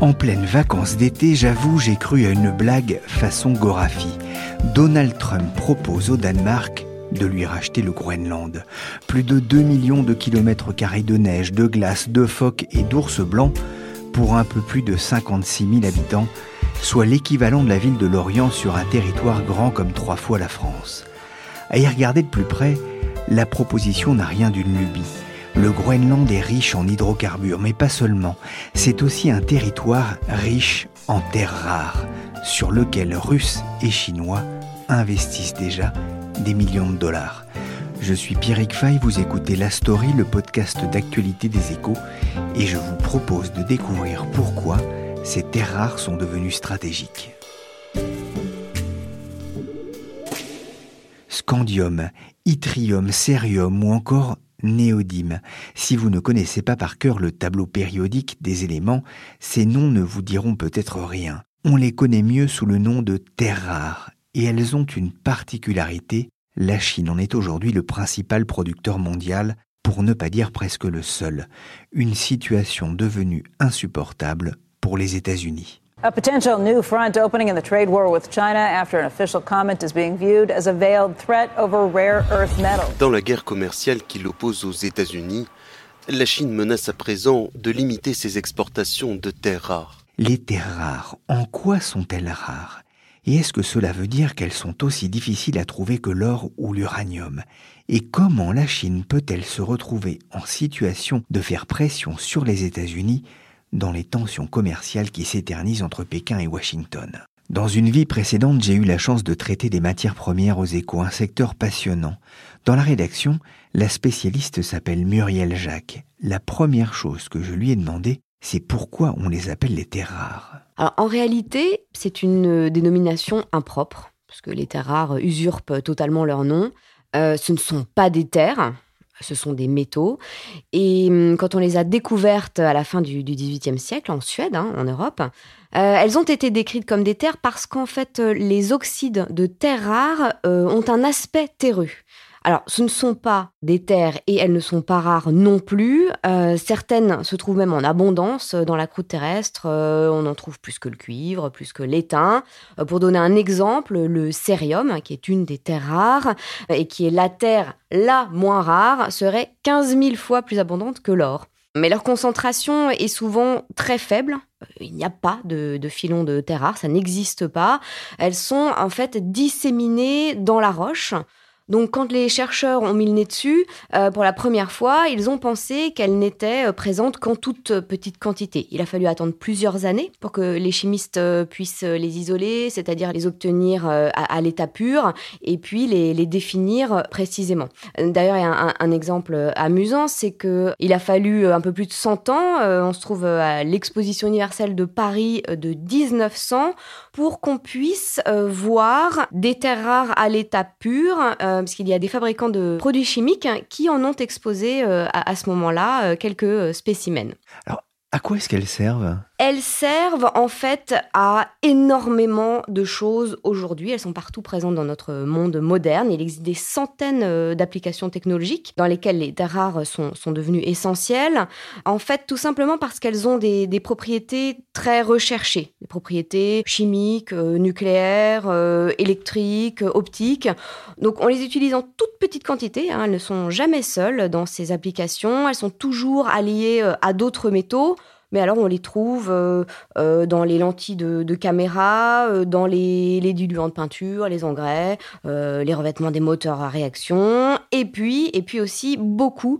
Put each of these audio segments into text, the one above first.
En pleine vacances d'été, j'avoue, j'ai cru à une blague façon Gorafi. Donald Trump propose au Danemark de lui racheter le Groenland. Plus de 2 millions de kilomètres carrés de neige, de glace, de phoques et d'ours blancs pour un peu plus de 56 000 habitants, soit l'équivalent de la ville de Lorient sur un territoire grand comme trois fois la France. À y regarder de plus près, la proposition n'a rien d'une lubie. Le Groenland est riche en hydrocarbures, mais pas seulement. C'est aussi un territoire riche en terres rares, sur lequel Russes et Chinois investissent déjà des millions de dollars. Je suis Pierrick Fay, vous écoutez La Story, le podcast d'actualité des échos, et je vous propose de découvrir pourquoi ces terres rares sont devenues stratégiques. Scandium, yttrium, cérium ou encore néodyme. Si vous ne connaissez pas par cœur le tableau périodique des éléments, ces noms ne vous diront peut-être rien. On les connaît mieux sous le nom de terres rares, et elles ont une particularité. La Chine en est aujourd'hui le principal producteur mondial, pour ne pas dire presque le seul. Une situation devenue insupportable pour les États-Unis. A potential new front opening in the trade war with China after an official comment is being viewed as a veiled threat over rare earth metals. Dans la guerre commerciale qui l'oppose aux États-Unis, la Chine menace à présent de limiter ses exportations de terres rares. Les terres rares, en quoi sont-elles rares? Et est-ce que cela veut dire qu'elles sont aussi difficiles à trouver que l'or ou l'uranium? Et comment la Chine peut-elle se retrouver en situation de faire pression sur les États-Unis dans les tensions commerciales qui s'éternisent entre Pékin et Washington. Dans une vie précédente, j'ai eu la chance de traiter des matières premières aux échos, un secteur passionnant. Dans la rédaction, la spécialiste s'appelle Muriel Jacques. La première chose que je lui ai demandé, c'est pourquoi on les appelle les terres rares. En réalité, c'est une dénomination impropre, parce que les terres rares usurpent totalement leur nom. Euh, ce ne sont pas des terres, ce sont des métaux. Et hum, quand on les a découvertes à la fin du XVIIIe siècle, en Suède, hein, en Europe, euh, elles ont été décrites comme des terres parce qu'en fait, euh, les oxydes de terres rares euh, ont un aspect terreux. Alors, ce ne sont pas des terres et elles ne sont pas rares non plus. Euh, certaines se trouvent même en abondance dans la croûte terrestre. Euh, on en trouve plus que le cuivre, plus que l'étain. Euh, pour donner un exemple, le cérium, qui est une des terres rares et qui est la terre la moins rare, serait 15 000 fois plus abondante que l'or. Mais leur concentration est souvent très faible. Il n'y a pas de, de de terres rares, ça n'existe pas. Elles sont en fait disséminées dans la roche. Donc quand les chercheurs ont mis le nez dessus, euh, pour la première fois, ils ont pensé qu'elles n'étaient euh, présentes qu'en toute petite quantité. Il a fallu attendre plusieurs années pour que les chimistes euh, puissent les isoler, c'est-à-dire les obtenir à, l'état pur, et puis les, définir précisément. D'ailleurs, il y a un, exemple amusant, c'est que il a fallu un peu plus de 100 ans, on se trouve à l'exposition universelle de Paris de 1900, pour qu'on puisse voir des terres rares à l'état pur euh, parce qu'il y a des fabricants de produits chimiques qui en ont exposé euh, à, ce moment-là euh, quelques spécimens. À quoi est-ce qu'elles servent? Elles servent en fait à énormément de choses aujourd'hui. Elles sont partout présentes dans notre monde moderne. Il existe des centaines euh, d'applications technologiques dans lesquelles les terres rares sont, sont devenues essentielles. En fait, tout simplement parce qu'elles ont des, des, propriétés très recherchées. Des propriétés chimiques, euh, nucléaires, euh, électriques, optiques. Donc on les utilise en toute petite quantité. Hein. Elles ne sont jamais seules dans ces applications. Elles sont toujours alliées à d'autres métaux mais alors on les trouve euh, euh, dans les lentilles de, caméra, euh, dans les, diluants de peinture, les engrais, les revêtements des moteurs à réaction, et puis, et puis aussi beaucoup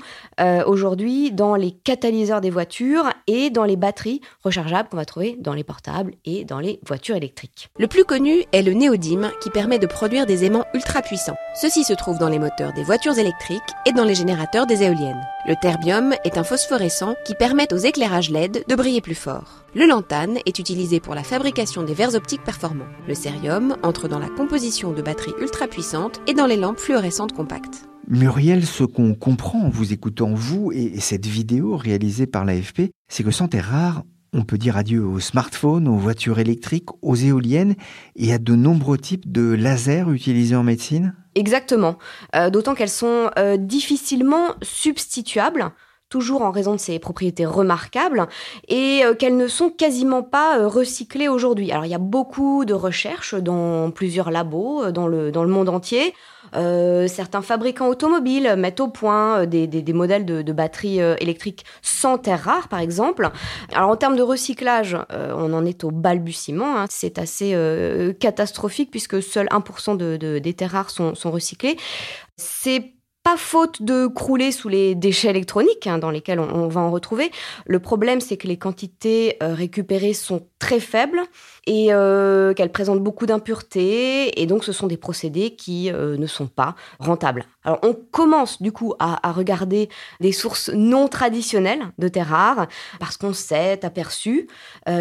aujourd'hui dans les catalyseurs des voitures et dans les batteries rechargeables qu'on va trouver dans les portables et dans les voitures électriques. Le plus connu est le néodyme qui permet de produire des aimants ultra puissants. Ceux-ci se trouvent dans les moteurs des voitures électriques et dans les générateurs des éoliennes. Le terbium est un phosphorescent qui permet aux éclairages LED de briller plus fort. Le lantane est utilisé pour la fabrication des verres optiques performants. Le cérium entre dans la composition de batteries ultra puissantes et dans les lampes fluorescentes compactes. Muriel, ce qu'on comprend en vous écoutant vous et cette vidéo réalisée par l'AFP, c'est que sans terres rares, on peut dire adieu aux smartphones, aux voitures électriques, aux éoliennes et à de nombreux types de lasers utilisés en médecine? Exactement. Euh, d'autant qu'elles sont euh, difficilement substituables toujours en raison de ses propriétés remarquables, et euh, qu'elles ne sont quasiment pas euh, recyclées aujourd'hui. Alors il y a beaucoup de recherches dans plusieurs labos euh, dans le, dans le monde entier. certains fabricants automobiles mettent au point des, des, modèles de, de batteries électriques sans terres rares, par exemple. Alors en termes de recyclage, on en est au balbutiement. Hein. C'est assez catastrophique puisque seul 1% de, de, des terres rares sont, sont recyclées. C'est pas faute de crouler sous les déchets électroniques hein, dans lesquels on, va en retrouver. Le problème, c'est que les quantités euh, récupérées sont très faibles et euh, qu'elles présentent beaucoup d'impuretés et donc ce sont des procédés qui euh, ne sont pas rentables. Alors on commence du coup à, regarder des sources non traditionnelles de terres rares parce qu'on s'est aperçu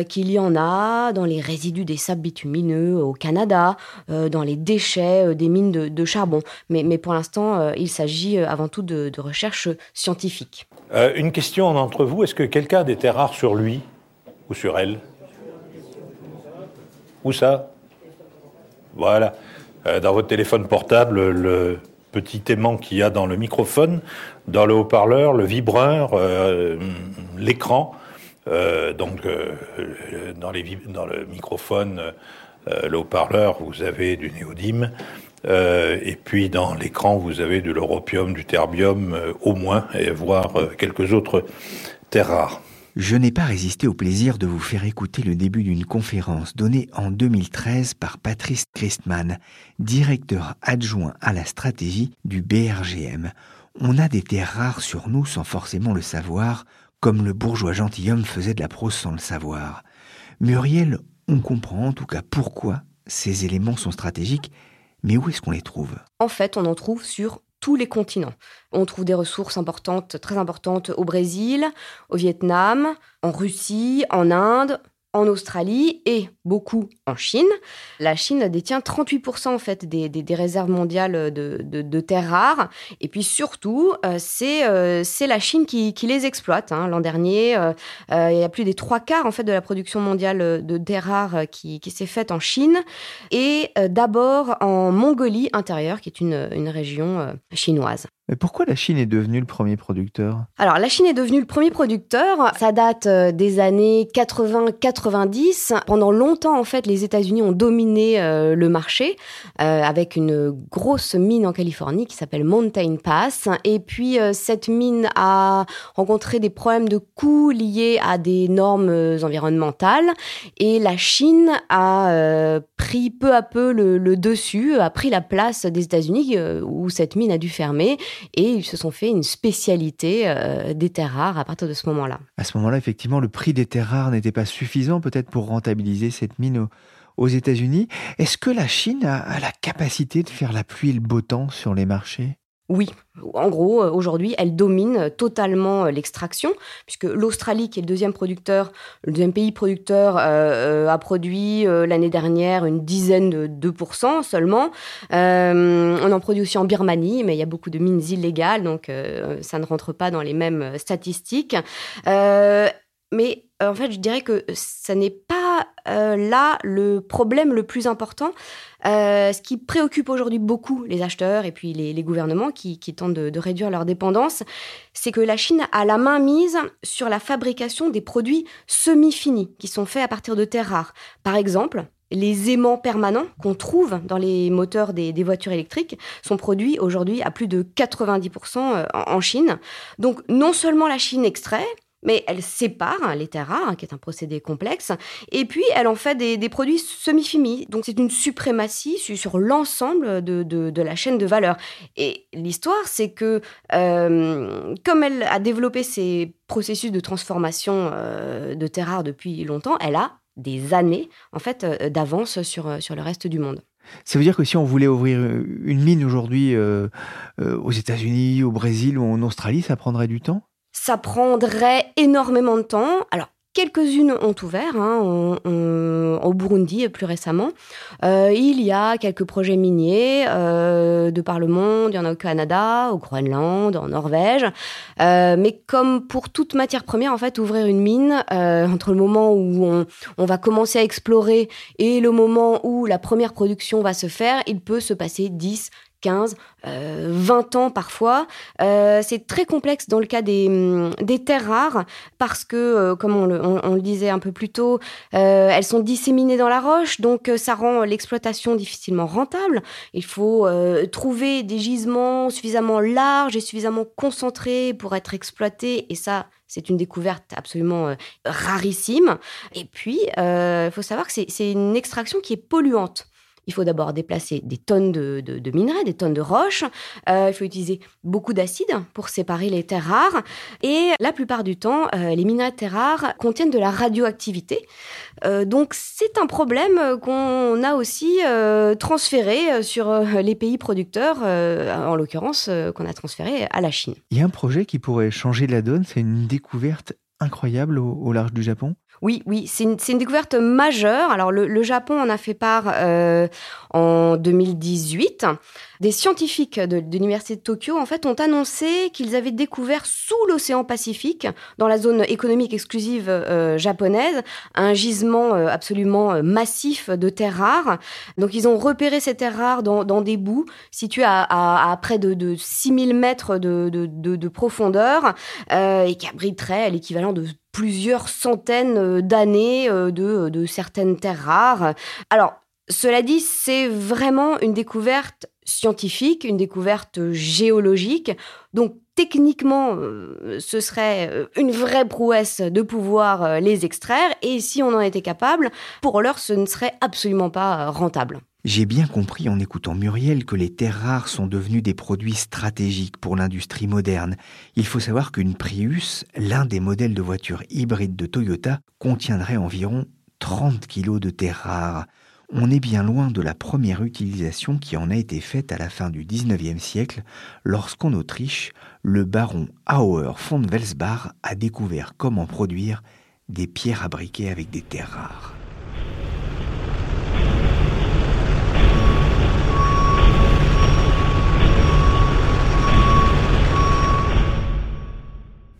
qu'il y en a dans les résidus des sables bitumineux au Canada, dans les déchets des mines de, charbon. Mais, pour l'instant, il s'agit euh, avant tout de, recherche scientifique. Euh, une question d'entre vous, est-ce que quelqu'un a des terres rares sur lui ou sur elle? Ça? Voilà. Euh, dans votre téléphone portable, le petit aimant qu'il y a dans le microphone, dans le haut-parleur, le vibreur, l'écran. donc, dans, les, dans, le microphone, le haut-parleur, vous avez du néodyme. Euh, et puis dans l'écran, vous avez de l'europium, du terbium, euh, au moins, et voire euh, quelques autres terres rares. Je n'ai pas résisté au plaisir de vous faire écouter le début d'une conférence donnée en 2013 par Patrice Christman, directeur adjoint à la stratégie du BRGM. On a des terres rares sur nous sans forcément le savoir, comme le bourgeois gentilhomme faisait de la prose sans le savoir. Muriel, on comprend en tout cas pourquoi ces éléments sont stratégiques mais où est-ce qu'on les trouve? En fait, on en trouve sur tous les continents. On trouve des ressources importantes, très importantes au Brésil, au Vietnam, en Russie, en Inde, en Australie et beaucoup en Chine. La Chine détient 38% en fait des, des, réserves mondiales de, de, terres rares. Et puis surtout, euh, euh, c'est la Chine qui, qui les exploite. Hein. L'an dernier, euh, il y a plus des trois quarts en fait de la production mondiale de terres rares qui, qui s'est faite en Chine et d'abord en Mongolie intérieure, qui est une, une région chinoise. Mais pourquoi la Chine est devenue le premier producteur? Alors, la Chine est devenue le premier producteur. Ça date euh, des années 80-90. Pendant longtemps, en fait, les États-Unis ont dominé euh, le marché euh, avec une grosse mine en Californie qui s'appelle Mountain Pass. Et puis, cette mine a rencontré des problèmes de coûts liés à des normes environnementales. Et la Chine a pris peu à peu le, le, dessus, a pris la place des États-Unis où cette mine a dû fermer et ils se sont fait une spécialité euh, des terres rares à partir de ce moment-là. À ce moment-là, effectivement, le prix des terres rares n'était pas suffisant peut-être pour rentabiliser cette mine aux, États-Unis. Est-ce que la Chine a la capacité de faire la pluie et le beau temps sur les marchés? Oui, en gros, euh, aujourd'hui, elle domine totalement euh, l'extraction, puisque l'Australie, qui est le deuxième producteur, deuxième pays producteur, euh, a produit l'année dernière une dizaine de 2% seulement. on en produit aussi en Birmanie, mais il y a beaucoup de mines illégales, donc ça ne rentre pas dans les mêmes statistiques. mais euh, en fait, je dirais que ça n'est pas euh, là le problème le plus important. Euh, ce qui préoccupe aujourd'hui beaucoup les acheteurs et puis les, gouvernements qui, tentent de, réduire leur dépendance, c'est que la Chine a la main mise sur la fabrication des produits semi-finis qui sont faits à partir de terres rares. Par exemple, les aimants permanents qu'on trouve dans les moteurs des, voitures électriques sont produits aujourd'hui à plus de 90% en Chine. Donc non seulement la Chine extrait, mais elle sépare les terres rares, qui est un procédé complexe, et puis elle en fait des, produits semi-finis. Donc c'est une suprématie sur l'ensemble de, la chaîne de valeur. Et l'histoire, c'est que euh, comme elle a développé ces processus de transformation euh, de terres rares depuis longtemps, elle a des années en fait euh, d'avance sur, sur le reste du monde. Ça veut dire que si on voulait ouvrir une mine aujourd'hui aux États-Unis, au Brésil ou en Australie, ça prendrait du temps? Ça prendrait énormément de temps. Alors, Quelques-unes ont ouvert, hein, au Burundi plus récemment. Euh, il y a quelques projets miniers euh, de par le monde, il y en a au Canada, au Groenland, en Norvège. Euh, mais comme pour toute matière première, en fait, ouvrir une mine, entre le moment où on, on, va commencer à explorer et le moment où la première production va se faire, il peut se passer 10, 15, 20 euh, ans parfois. Euh, c'est très complexe dans le cas des, hum, des terres rares parce que, euh, comme on le, disait un peu plus tôt, elles sont disséminées dans la roche, donc ça rend l'exploitation difficilement rentable. Il faut trouver des gisements suffisamment larges et suffisamment concentrés pour être exploités, et ça, c'est une découverte absolument rarissime. Et puis, il faut savoir que c'est une extraction qui est polluante il faut d'abord déplacer des tonnes de, minerais, des tonnes de roches. Euh, il faut utiliser beaucoup d'acide pour séparer les terres rares. Et la plupart du temps, euh, les minerais de terres rares contiennent de la radioactivité. Euh, donc c'est un problème qu'on a aussi transféré sur les pays producteurs, en l'occurrence qu'on a transféré à la Chine. Il y a un projet qui pourrait changer la donne, c'est une découverte incroyable au large du Japon? Oui, oui, c'est une, découverte majeure. Alors le, Japon en a fait part euh, en 2018. Des scientifiques de, l'université de Tokyo en fait ont annoncé qu'ils avaient découvert sous l'océan Pacifique, dans la zone économique exclusive euh, japonaise, un gisement euh, absolument massif de terres rares. Donc ils ont repéré ces terres rares dans, des bouts situés à près de, de 6000 mètres de, de profondeur et qui abriteraient l'équivalent de plusieurs centaines euh, d'années euh, de, de certaines terres rares. Alors, cela dit, c'est vraiment une découverte scientifique, une découverte géologique. Donc techniquement, euh, ce serait une vraie prouesse de pouvoir les extraire. Et si on en était capable, pour l'heure, ce ne serait absolument pas rentable. J'ai bien compris en écoutant Muriel que les terres rares sont devenues des produits stratégiques pour l'industrie moderne. Il faut savoir qu'une Prius, l'un des modèles de voitures hybrides de Toyota, contiendrait environ 30 kg de terres rares. On est bien loin de la première utilisation qui en a été faite à la fin du 19e siècle, lorsqu'en Autriche, le baron Auer von Welsbach a découvert comment produire des pierres à briquet avec des terres rares.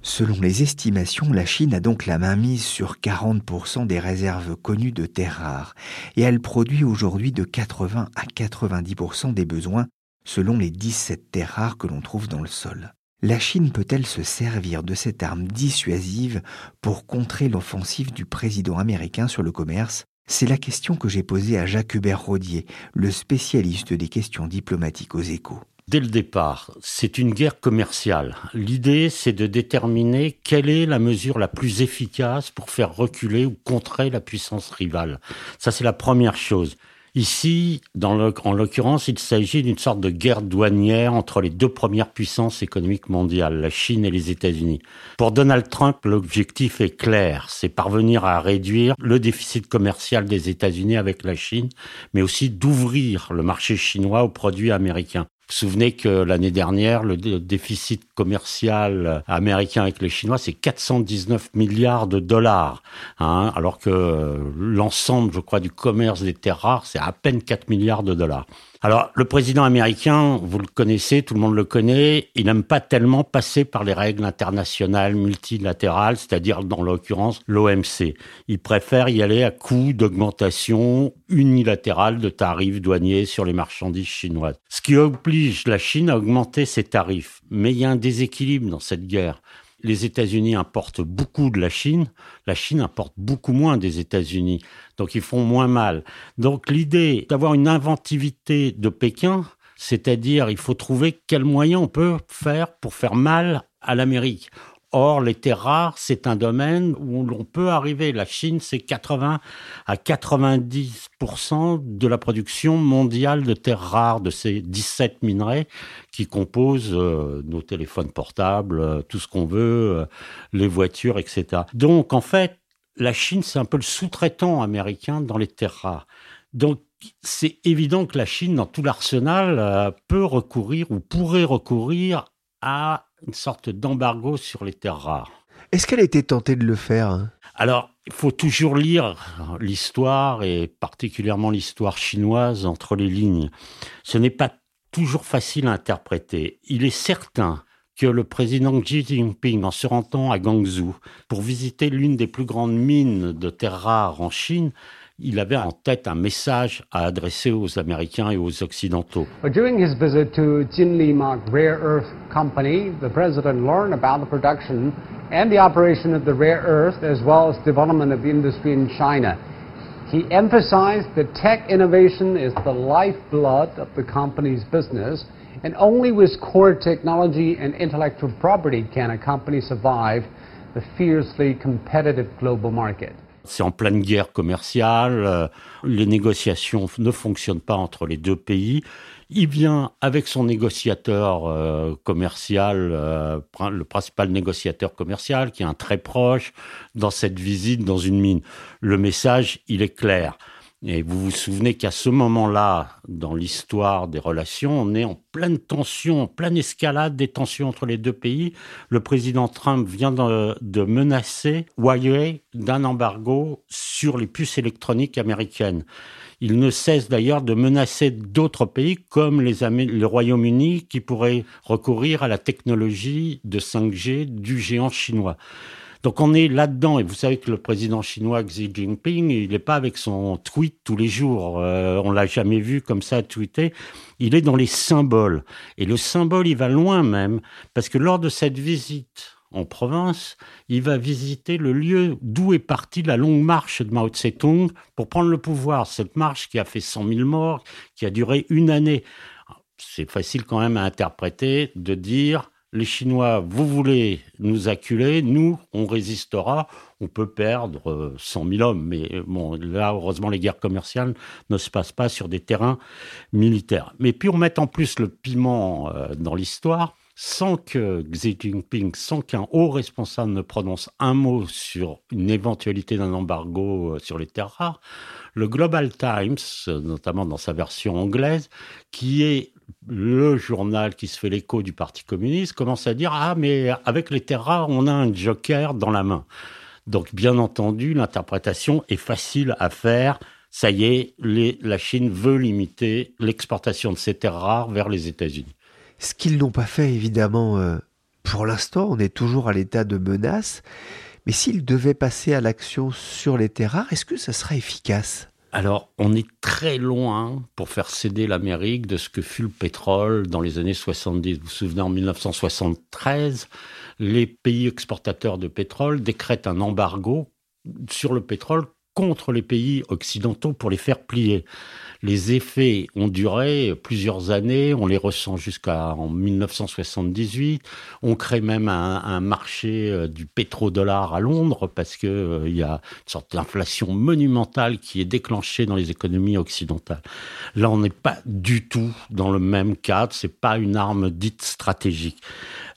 Selon les estimations, la Chine a donc la main mise sur 40% des réserves connues de terres rares, et elle produit aujourd'hui de 80 à 90% des besoins selon les 17 terres rares que l'on trouve dans le sol. La Chine peut-elle se servir de cette arme dissuasive pour contrer l'offensive du président américain sur le commerce? C'est la question que j'ai posée à Jacques Hubert Rodier, le spécialiste des questions diplomatiques aux échos dès le départ, c'est une guerre commerciale. L'idée, c'est de déterminer quelle est la mesure la plus efficace pour faire reculer ou contrer la puissance rivale. Ça, c'est la première chose. Ici, en l'occurrence, il s'agit d'une sorte de guerre douanière entre les deux premières puissances économiques mondiales, la Chine et les États-Unis. Pour Donald Trump, l'objectif est clair, c'est parvenir à réduire le déficit commercial des États-Unis avec la Chine, mais aussi d'ouvrir le marché chinois aux produits américains. Vous vous souvenez que l'année dernière, le déficit commercial américain avec les Chinois, c'est 419 milliards de dollars, hein, alors que l'ensemble, je crois, du commerce des terres rares, c'est à peine 4 milliards de dollars. Alors, le président américain, vous le connaissez, tout le monde le connaît, il n'aime pas tellement passer par les règles internationales multilatérales, c'est-à-dire dans l'occurrence l'OMC. Il préfère y aller à coup d'augmentation unilatérale de tarifs douaniers sur les marchandises chinoises. Ce qui oblige la Chine à augmenter ses tarifs. Mais il y a un déséquilibre dans cette guerre les États-Unis importent beaucoup de la Chine, la Chine importe beaucoup moins des États-Unis. Donc ils font moins mal. Donc l'idée d'avoir une inventivité de Pékin, c'est-à-dire il faut trouver quels moyens on peut faire pour faire mal à l'Amérique. Or, les terres rares, c'est un domaine où l'on peut arriver. La Chine, c'est 80 à 90% de la production mondiale de terres rares, de ces 17 minerais qui composent euh, nos téléphones portables, euh, tout ce qu'on veut, euh, les voitures, etc. Donc, en fait, la Chine, c'est un peu le sous-traitant américain dans les terres rares. Donc, c'est évident que la Chine, dans tout l'arsenal, peut recourir ou pourrait recourir à une sorte d'embargo sur les terres rares. Est-ce qu'elle a été tentée de le faire hein? Alors, il faut toujours lire l'histoire et particulièrement l'histoire chinoise entre les lignes. Ce n'est pas toujours facile à interpréter. Il est certain que le président Xi Jinping, en se rendant à Guangzhou pour visiter l'une des plus grandes mines de terres rares en Chine, il avait en tête un message à adresser aux Américains et aux Occidentaux. During his visit to Jinlimag Rare Earth Company, the president learned about the production and the operation of the rare earth as well as development of the industry in China. He emphasized that tech innovation is the lifeblood of the company's business, and only with core technology and intellectual property can a company survive the fiercely competitive global market. C'est en pleine guerre commerciale, euh, les négociations ne fonctionnent pas entre les deux pays. Il vient avec son négociateur euh, commercial, euh, le principal négociateur commercial, qui est un très proche, dans cette visite dans une mine. Le message, il est clair. Et vous vous souvenez qu'à ce moment-là, dans l'histoire des relations, on est en pleine tension, en pleine escalade des tensions entre les deux pays. Le président Trump vient de, menacer Huawei d'un embargo sur les puces électroniques américaines. Il ne cesse d'ailleurs de menacer d'autres pays comme le Royaume-Uni qui pourrait recourir à la technologie de 5G du géant chinois. Donc on est là-dedans, et vous savez que le président chinois Xi Jinping, il n'est pas avec son tweet tous les jours, euh, on l'a jamais vu comme ça tweeter, il est dans les symboles. Et le symbole, il va loin même, parce que lors de cette visite en province, il va visiter le lieu d'où est partie la longue marche de Mao Tse-tung pour prendre le pouvoir. Cette marche qui a fait 100 000 morts, qui a duré une année. C'est facile quand même à interpréter de dire les Chinois, vous voulez nous acculer, nous, on résistera, on peut perdre 100 euh, 000 hommes. Mais bon, là, heureusement, les guerres commerciales ne se passent pas sur des terrains militaires. Mais puis on met en plus le piment euh, dans l'histoire, sans que Xi Jinping, sans qu'un haut responsable ne prononce un mot sur une éventualité d'un embargo euh, sur les terres rares, le Global Times, notamment dans sa version anglaise, qui est le journal qui se fait l'écho du Parti communiste commence à dire Ah, mais avec les terres rares, on a un joker dans la main. Donc, bien entendu, l'interprétation est facile à faire. Ça y est, la Chine veut limiter l'exportation de ces terres rares vers les États-Unis. Ce qu'ils n'ont pas fait, évidemment, euh, pour l'instant, on est toujours à l'état de menace. Mais s'ils devaient passer à l'action sur les terres rares, est-ce que ça serait efficace? Alors, on est très loin pour faire céder l'Amérique de ce que fut le pétrole dans les années 70. Vous vous souvenez, en 1973, les pays exportateurs de pétrole décrètent un embargo sur le pétrole contre les pays occidentaux pour les faire plier. Les effets ont duré plusieurs années, on les ressent jusqu'en 1978. On crée même un, marché euh, du pétrodollar à Londres parce qu'il euh, y a une sorte d'inflation monumentale qui est déclenchée dans les économies occidentales. Là, on n'est pas du tout dans le même cadre, c'est pas une arme dite stratégique.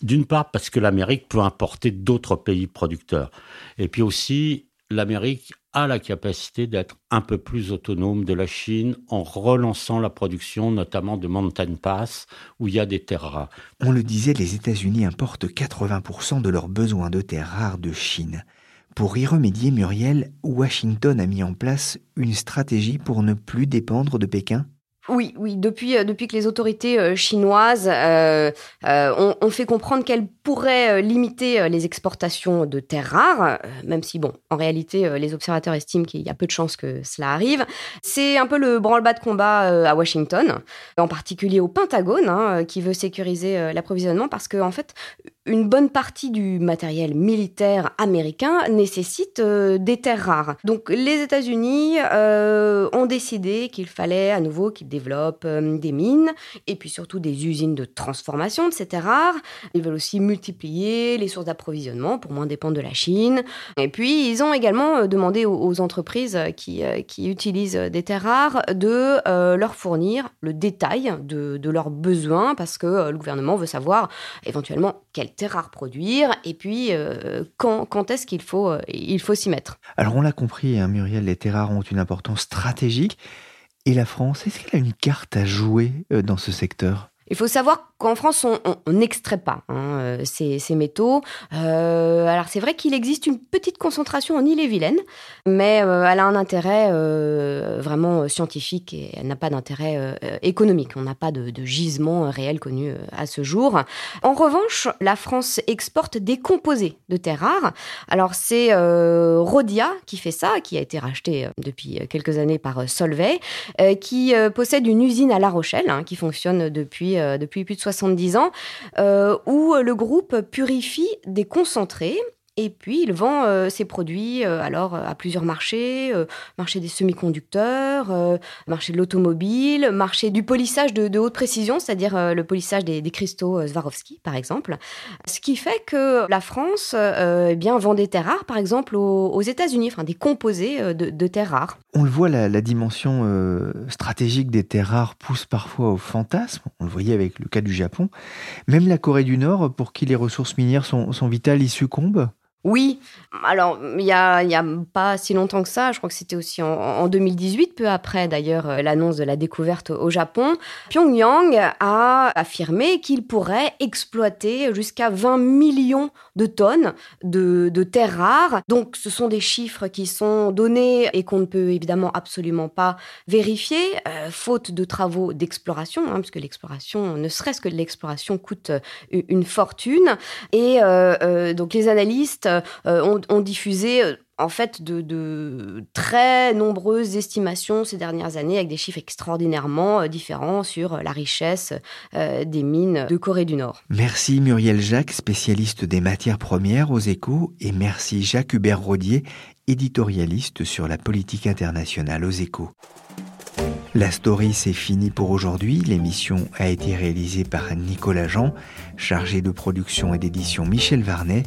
D'une part parce que l'Amérique peut importer d'autres pays producteurs. Et puis aussi, l'Amérique a la capacité d'être un peu plus autonome de la Chine en relançant la production notamment de Mountain Pass où il y a des terres rares. On le disait, les États-Unis importent 80% de leurs besoins de terres rares de Chine. Pour y remédier, Muriel, Washington a mis en place une stratégie pour ne plus dépendre de Pékin? Oui, oui. Depuis, euh, depuis que les autorités euh, chinoises euh, ont, fait comprendre qu'elles pourraient limiter les exportations de terres rares, même si, bon, en réalité, les observateurs estiment qu'il y a peu de chances que cela arrive. C'est un peu le branle-bas de combat à Washington, en particulier au Pentagone, hein, qui veut sécuriser l'approvisionnement parce qu'en en fait, une bonne partie du matériel militaire américain nécessite des terres rares. Donc, les États-Unis ont décidé qu'il fallait à nouveau qu'ils développent euh, des mines et puis surtout des usines de transformation de ces terres rares. Ils veulent aussi multiplier les sources d'approvisionnement pour moins dépendre de la Chine. Et puis, ils ont également euh, demandé aux, entreprises qui, euh, utilisent des terres rares de leur fournir le détail de, leurs besoins parce que le gouvernement veut savoir éventuellement quelles terres rares produire et puis quand, quand est-ce qu'il faut, il faut s'y mettre? Alors, on l'a compris, hein, Muriel, les terres rares ont une importance stratégique. Et la France, est-ce qu'elle a une carte à jouer euh, dans ce secteur? Il faut savoir qu'en France, on n'extrait pas hein, euh, ces, métaux. Euh, alors c'est vrai qu'il existe une petite concentration en Ille-et-Vilaine, mais euh, elle a un intérêt vraiment scientifique et elle n'a pas d'intérêt économique. On n'a pas de, gisement réel connu à ce jour. En revanche, la France exporte des composés de terres rares. Alors c'est Rhodia qui fait ça, qui a été racheté depuis quelques années par Solvay, qui possède une usine à La Rochelle, hein, qui fonctionne depuis depuis plus de 70 ans, euh, où le groupe purifie des concentrés et puis, il vend euh, ses produits euh, alors à plusieurs marchés, euh, marché des semi-conducteurs, marché de l'automobile, marché du polissage de, haute précision, c'est-à-dire le polissage des, cristaux Swarovski, par exemple. Ce qui fait que la France eh bien, vend des terres rares, par exemple, aux, États-Unis, enfin des composés de, terres rares. On le voit, la, dimension stratégique des terres rares pousse parfois au fantasme. On le voyait avec le cas du Japon. Même la Corée du Nord, pour qui les ressources minières sont vitales, y succombe oui, alors il n'y a, y a pas si longtemps que ça, je crois que c'était aussi en, 2018, peu après d'ailleurs euh, l'annonce de la découverte au Japon, Pyongyang a affirmé qu'il pourrait exploiter jusqu'à 20 millions de tonnes de, terres rares. Donc ce sont des chiffres qui sont donnés et qu'on ne peut évidemment absolument pas vérifier, euh, faute de travaux d'exploration, hein, puisque l'exploration, ne serait-ce que l'exploration coûte euh, une fortune. Et donc les analystes euh, ont, diffusé euh, en fait de, très nombreuses estimations ces dernières années avec des chiffres extraordinairement euh, différents sur la richesse des mines de Corée du Nord. Merci Muriel Jacques, spécialiste des matières premières aux échos, et merci Jacques Hubert Rodier, éditorialiste sur la politique internationale aux échos. La story, c'est fini pour aujourd'hui. L'émission a été réalisée par Nicolas Jean, chargé de production et d'édition Michel Varnet.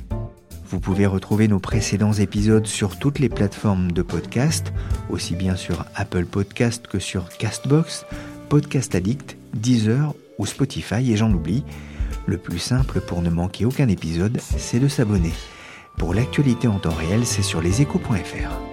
Vous pouvez retrouver nos précédents épisodes sur toutes les plateformes de podcast, aussi bien sur Apple Podcast que sur Castbox, Podcast Addict, Deezer ou Spotify et j'en oublie. Le plus simple pour ne manquer aucun épisode, c'est de s'abonner. Pour l'actualité en temps réel, c'est sur leséchos.fr.